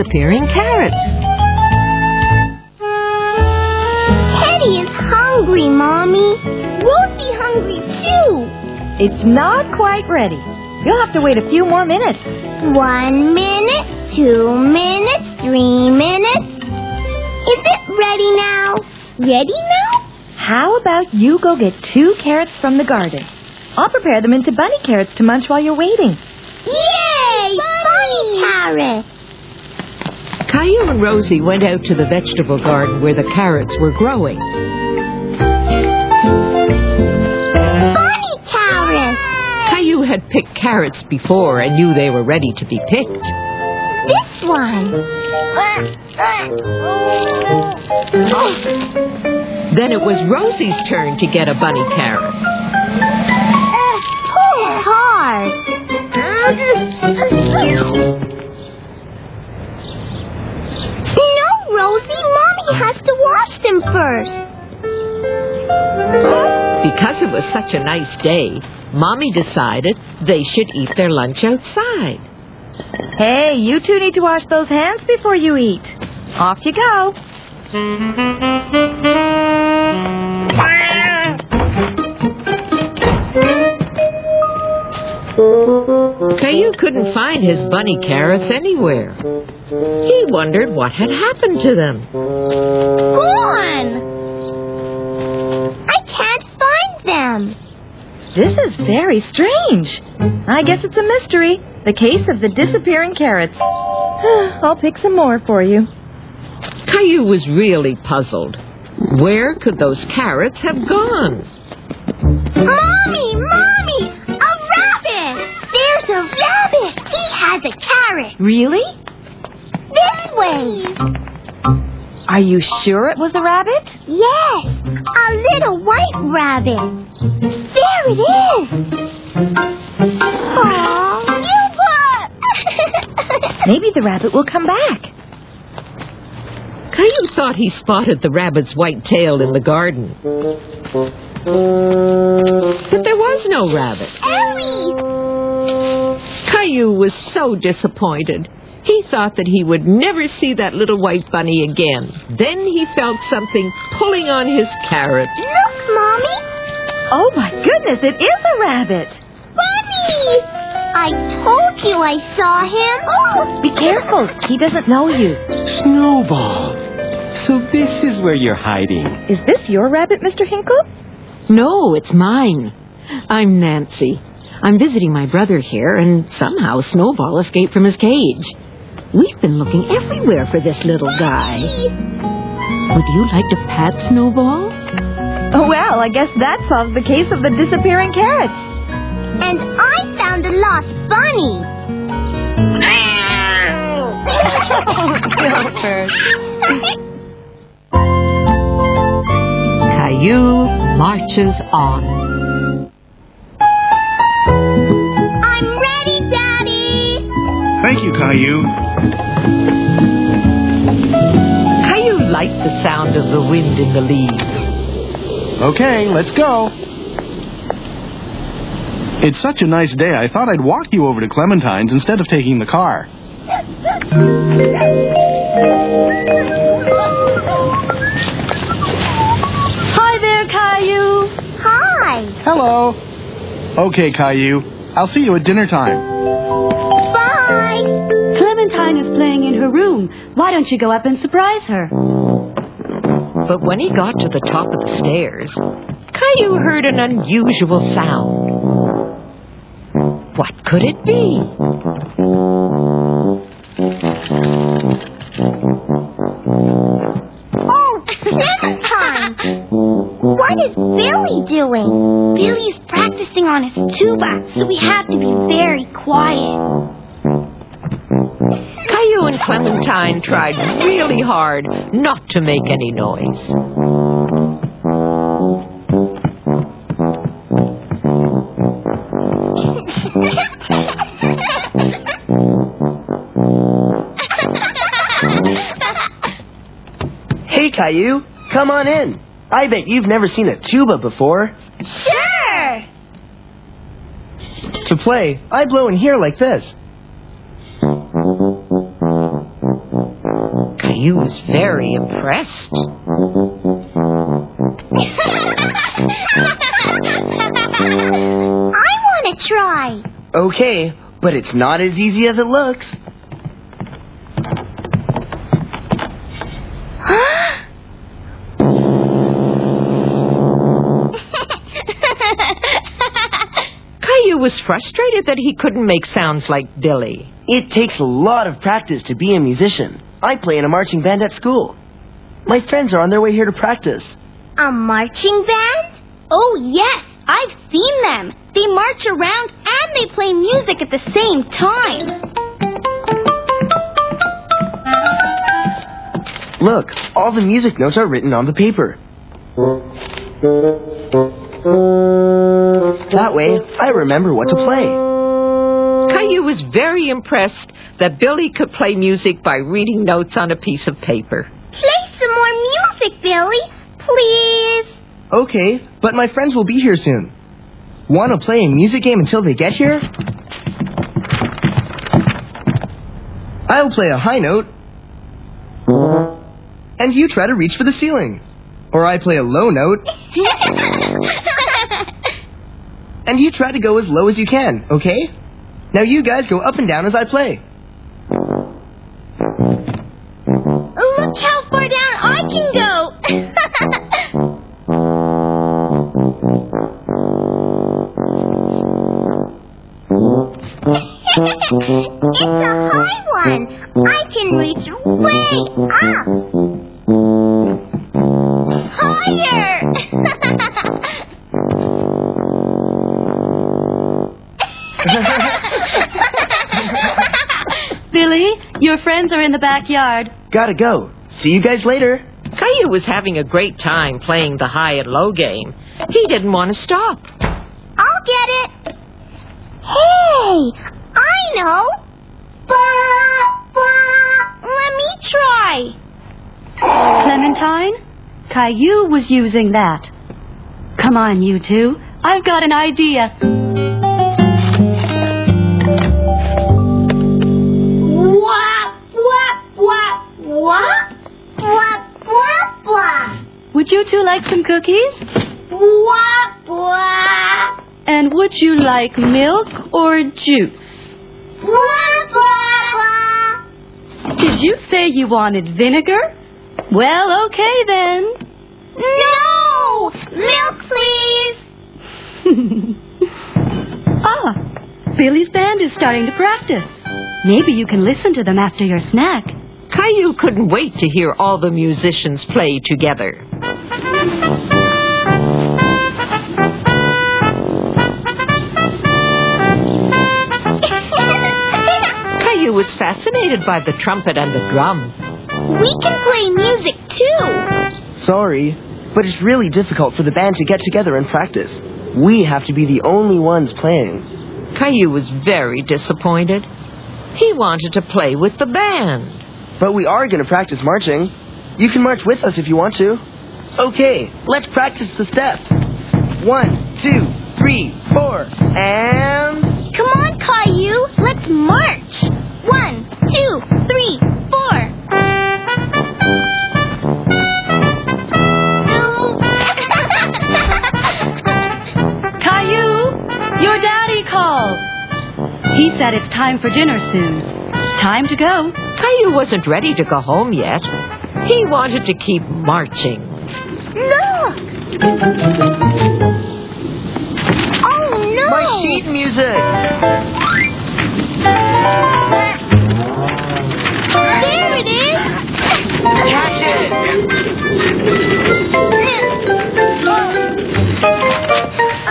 Disappearing carrots. Teddy is hungry, Mommy. Rosie hungry too. It's not quite ready. You'll have to wait a few more minutes. One minute, two minutes, three minutes. Is it ready now? Ready now? How about you go get two carrots from the garden? I'll prepare them into bunny carrots to munch while you're waiting. Yay! Bunny carrot! Caillou and Rosie went out to the vegetable garden where the carrots were growing. Bunny carrot! Caillou had picked carrots before and knew they were ready to be picked. This one. Then it was Rosie's turn to get a bunny carrot. Uh, pull hard. Mommy has to wash them first. Because it was such a nice day, Mommy decided they should eat their lunch outside. Hey, you two need to wash those hands before you eat. Off you go. Caillou couldn't find his bunny carrots anywhere. He wondered what had happened to them. This is very strange. I guess it's a mystery. The case of the disappearing carrots. I'll pick some more for you. Caillou was really puzzled. Where could those carrots have gone? Mommy, Mommy, a rabbit. There's a rabbit. He has a carrot. Really? This way. Are you sure it was a rabbit? Yes, a little white rabbit. There it is. Aw, Gilbert. Maybe the rabbit will come back. Caillou thought he spotted the rabbit's white tail in the garden. But there was no rabbit. Ellie. Caillou was so disappointed. He thought that he would never see that little white bunny again. Then he felt something pulling on his carrot. Look, Mommy. Oh my goodness, it is a rabbit. Bunny. I told you I saw him. Oh. Be careful. He doesn't know you. Snowball. So this is where you're hiding. Is this your rabbit, Mr. Hinkle? No, it's mine. I'm Nancy. I'm visiting my brother here, and somehow Snowball escaped from his cage. We've been looking everywhere for this little guy. Would you like to pat Snowball? Oh, well, I guess that solves the case of the disappearing carrots. And I found a lost bunny. Caillou marches on. I'm ready, Daddy. Thank you, Caillou. Caillou liked the sound of the wind in the leaves. Okay, let's go. It's such a nice day, I thought I'd walk you over to Clementine's instead of taking the car. Hi there, Caillou. Hi. Hello. Okay, Caillou. I'll see you at dinner time. her room. Why don't you go up and surprise her? But when he got to the top of the stairs, Caillou heard an unusual sound. What could it be? Oh, time! what is Billy doing? Billy's practicing on his tuba, so we have to be very quiet. Clementine tried really hard not to make any noise. Hey, Caillou, come on in. I bet you've never seen a tuba before. Sure! To play, I blow in here like this. Caillou was very impressed. I want to try. Okay, but it's not as easy as it looks. Caillou was frustrated that he couldn't make sounds like Billy. It takes a lot of practice to be a musician. I play in a marching band at school. My friends are on their way here to practice. A marching band? Oh, yes, I've seen them. They march around and they play music at the same time. Look, all the music notes are written on the paper. That way, I remember what to play. Caillou was very impressed that Billy could play music by reading notes on a piece of paper. Play some more music, Billy, please. Okay, but my friends will be here soon. Want to play a music game until they get here? I'll play a high note. And you try to reach for the ceiling. Or I play a low note, and you try to go as low as you can, okay? Now you guys go up and down as I play. I can go. it's a high one. I can reach way up. Higher. Billy, your friends are in the backyard. Gotta go. See you guys later. Caillou was having a great time playing the high and low game. He didn't want to stop. I'll get it. Hey, I know. Ba, ba. Let me try. Clementine, Caillou was using that. Come on, you two. I've got an idea. Wah, wah, wah, wah. Would you two like some cookies? Wah, wah. And would you like milk or juice? Wah, wah, wah. Did you say you wanted vinegar? Well, okay then. No! Milk, please. ah, Billy's band is starting to practice. Maybe you can listen to them after your snack. Caillou couldn't wait to hear all the musicians play together. Caillou was fascinated by the trumpet and the drum. we can play music too. Sorry, but it's really difficult for the band to get together and practice. We have to be the only ones playing. Caillou was very disappointed. He wanted to play with the band. But we are going to practice marching. You can march with us if you want to. Okay, let's practice the steps. One, two, three, four, and. Come on, Caillou. Let's march. One, two, three, four. Caillou, your daddy called. He said it's time for dinner soon. Time to go. Caillou wasn't ready to go home yet. He wanted to keep marching. Look! Oh no! My sheet music! There it is! Catch it!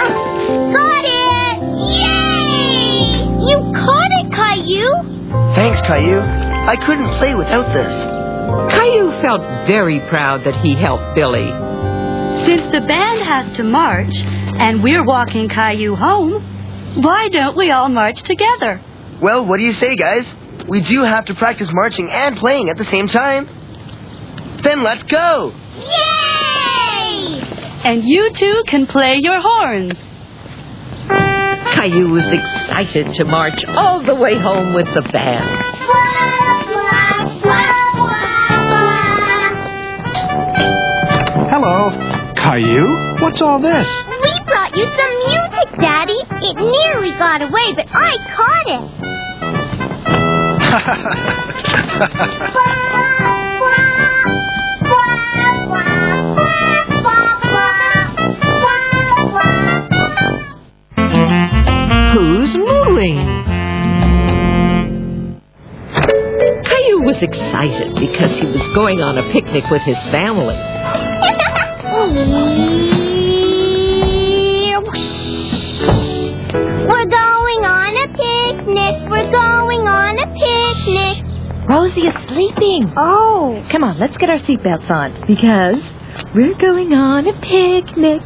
Oh, got it! Yay! You caught it, Caillou! Thanks, Caillou. I couldn't play without this. Caillou felt very proud that he helped Billy. Since the band has to march and we're walking Caillou home, why don't we all march together? Well, what do you say, guys? We do have to practice marching and playing at the same time. Then let's go! Yay! And you two can play your horns. Caillou was excited to march all the way home with the band. Hello. Caillou? What's all this? We brought you some music, Daddy. It nearly got away, but I caught it. Who's mooing? Caillou was excited because he was going on a picnic with his family. We're going on a picnic. We're going on a picnic. Rosie is sleeping. Oh. Come on, let's get our seatbelts on because we're going on a picnic.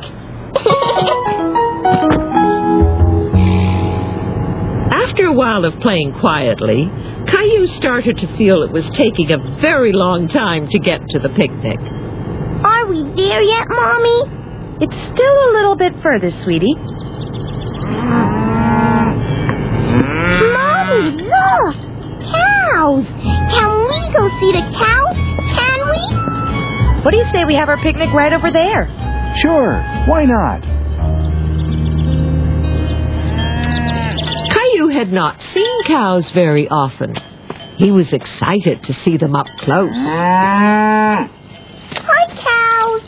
After a while of playing quietly, Caillou started to feel it was taking a very long time to get to the picnic. Are we there yet, Mommy? It's still a little bit further, sweetie. Mommy, look! Cows! Can we go see the cows? Can we? What do you say we have our picnic right over there? Sure. Why not? Caillou had not seen cows very often. He was excited to see them up close. Mm. Hi, cows!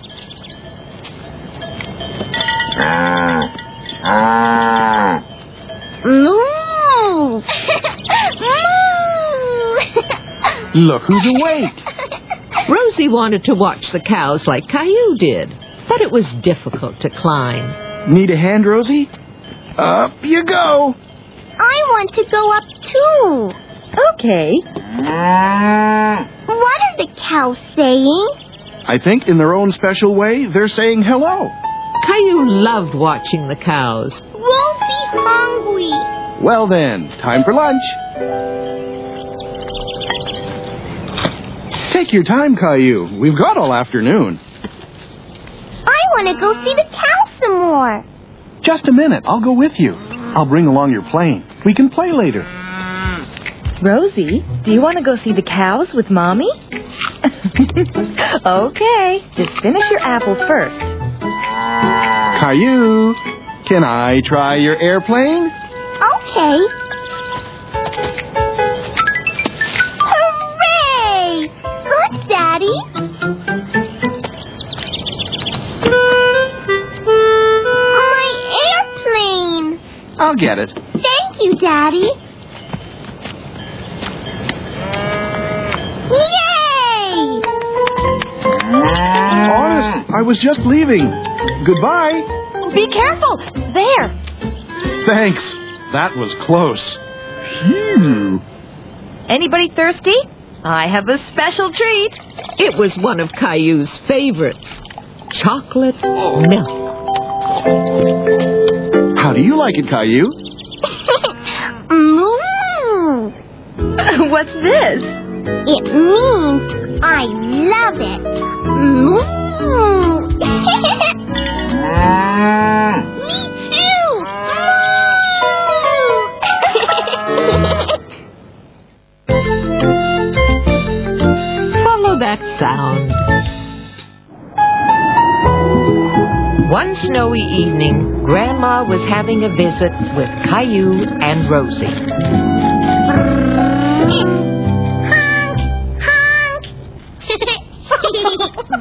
Moo! Moo! Look who's awake. Rosie wanted to watch the cows like Caillou did, but it was difficult to climb. Need a hand, Rosie? Up you go. I want to go up too. Okay. What are the cows saying? I think in their own special way, they're saying hello. Caillou loved watching the cows. Rosie's hungry. Well then, time for lunch. Take your time, Caillou. We've got all afternoon. I want to go see the cows some more. Just a minute. I'll go with you. I'll bring along your plane. We can play later. Rosie, do you want to go see the cows with Mommy? okay. Just finish your apples first. Caillou, can I try your airplane? Okay. Look, Daddy. My airplane. I'll get it. Thank you, Daddy. Yay! Ah. Honest, I was just leaving. Goodbye. Be careful. There. Thanks. That was close. Phew. Anybody thirsty? I have a special treat. It was one of Caillou's favorites chocolate milk. How do you like it, Caillou? Moo! Mm-hmm. What's this? It means I love it. Mm-hmm. One snowy evening, Grandma was having a visit with Caillou and Rosie.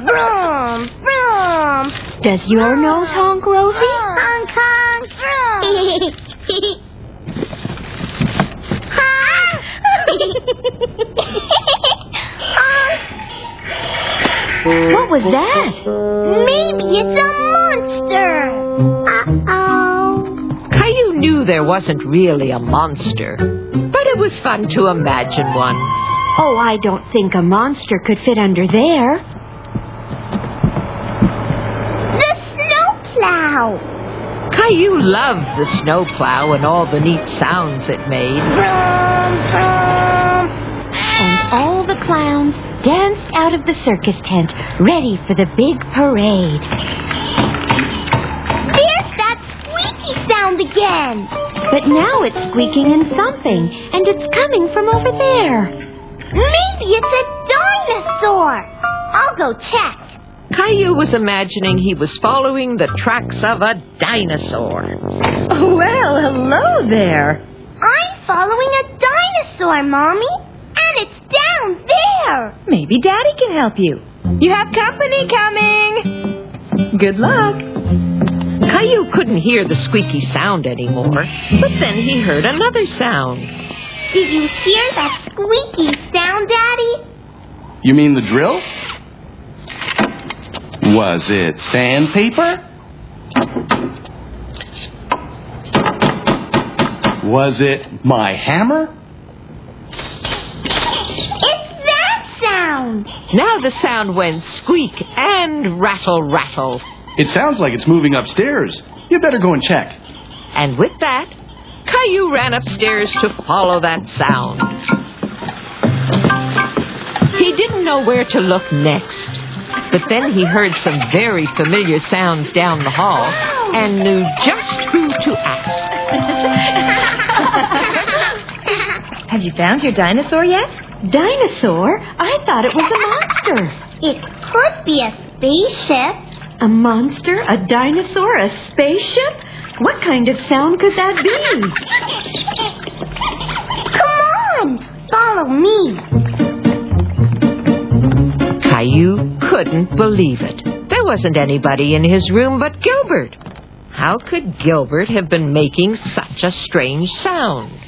Vroom, vroom. Does your nose honk, Rosie? Honk, honk, vroom. What was that? Maybe it's a monster. Uh-oh. Caillou knew there wasn't really a monster, but it was fun to imagine one. Oh, I don't think a monster could fit under there. The snowplow! Caillou loved the snowplow and all the neat sounds it made. Brum, brum. And all the clowns danced out of the circus tent, ready for the big parade. There's that squeaky sound again. But now it's squeaking and thumping, and it's coming from over there. Maybe it's a dinosaur. I'll go check. Caillou was imagining he was following the tracks of a dinosaur. Well, hello there. I'm following a dinosaur, Mommy. And it's down there. Maybe Daddy can help you. You have company coming. Good luck. Caillou couldn't hear the squeaky sound anymore, but then he heard another sound. Did you hear that squeaky sound, Daddy? You mean the drill? Was it sandpaper? Was it my hammer? It's that sound. Now the sound went squeak and rattle, rattle. It sounds like it's moving upstairs. You better go and check. And with that, Caillou ran upstairs to follow that sound. He didn't know where to look next, but then he heard some very familiar sounds down the hall and knew just who to ask. Have you found your dinosaur yet? Dinosaur? I thought it was a monster. It could be a spaceship. A monster? A dinosaur? A spaceship? What kind of sound could that be? Come on, follow me. Caillou couldn't believe it. There wasn't anybody in his room but Gilbert. How could Gilbert have been making such a strange sound?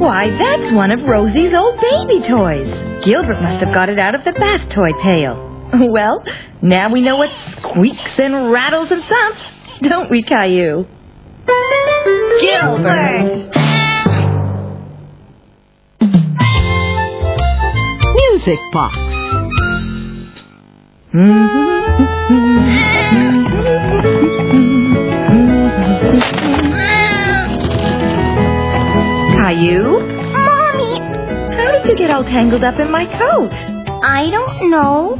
Why, that's one of Rosie's old baby toys. Gilbert must have got it out of the bath toy pail. Well, now we know what squeaks and rattles and thumps, don't we, Caillou? Gilbert. Music box. Mm-hmm. Caillou? Mommy, How did you get all tangled up in my coat? I don't know.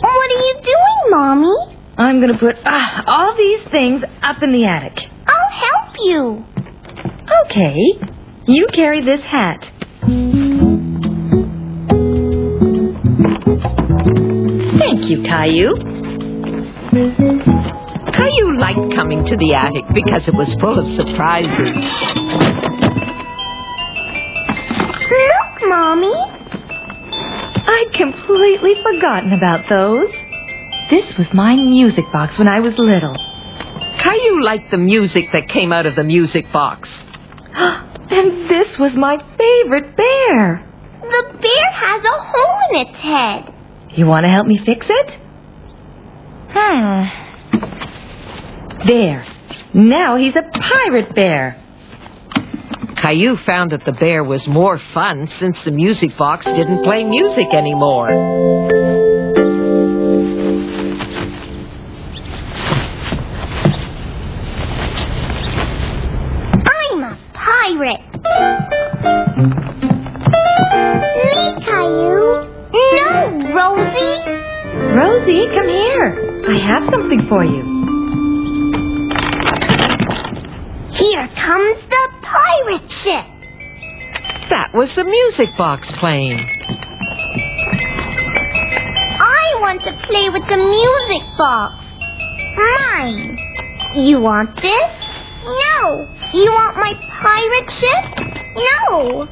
what are you doing, Mommy? I'm going to put ah, all these things up in the attic. I'll help you. Okay. You carry this hat. Thank you, Caillou. Caillou liked coming to the attic because it was full of surprises. Look, Mommy. I'd completely forgotten about those. This was my music box when I was little. Caillou liked the music that came out of the music box. And this was my favorite bear. The bear has a hole in its head. You want to help me fix it? Hmm. There. Now he's a pirate bear. Caillou found that the bear was more fun since the music box didn't play music anymore. I'm a pirate. Me, Caillou. No, Rosie. Rosie, come here. I have something for you. Here comes the pirate ship. That was the music box playing. I want to play with the music box. Mine. You want this? No. You want my pirate ship? No.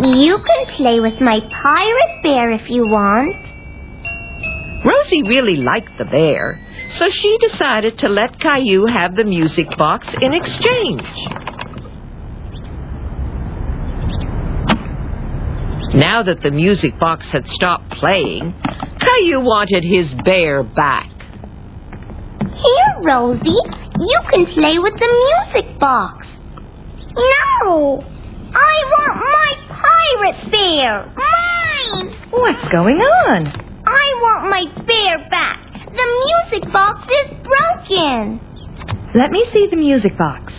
You can play with my pirate bear if you want. Rosie really liked the bear, so she decided to let Caillou have the music box in exchange. Now that the music box had stopped playing, Caillou wanted his bear back. Here, Rosie, you can play with the music box. No! I want my pirate bear! Mine! What's going on? I want my bear back! The music box is broken! Let me see the music box.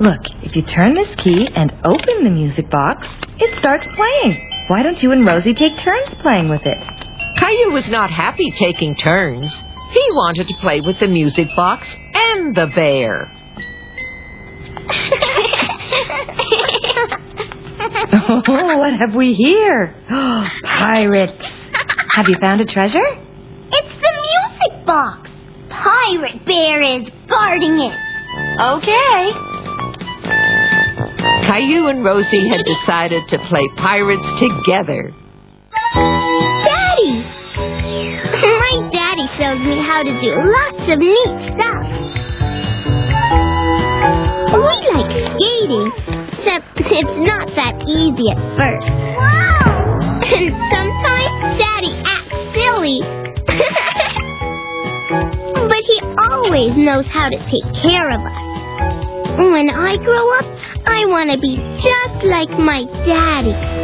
Look, if you turn this key and open the music box, it starts playing. Why don't you and Rosie take turns playing with it? Caillou was not happy taking turns. He wanted to play with the music box and the bear. Oh, what have we here? Pirates. Have you found a treasure? Box! Pirate Bear is guarding it! Okay. Caillou and Rosie had decided to play pirates together. Daddy! My daddy shows me how to do lots of neat stuff. We like skating, except it's not that easy at first. Wow! And sometimes always knows how to take care of us. When I grow up, I want to be just like my daddy.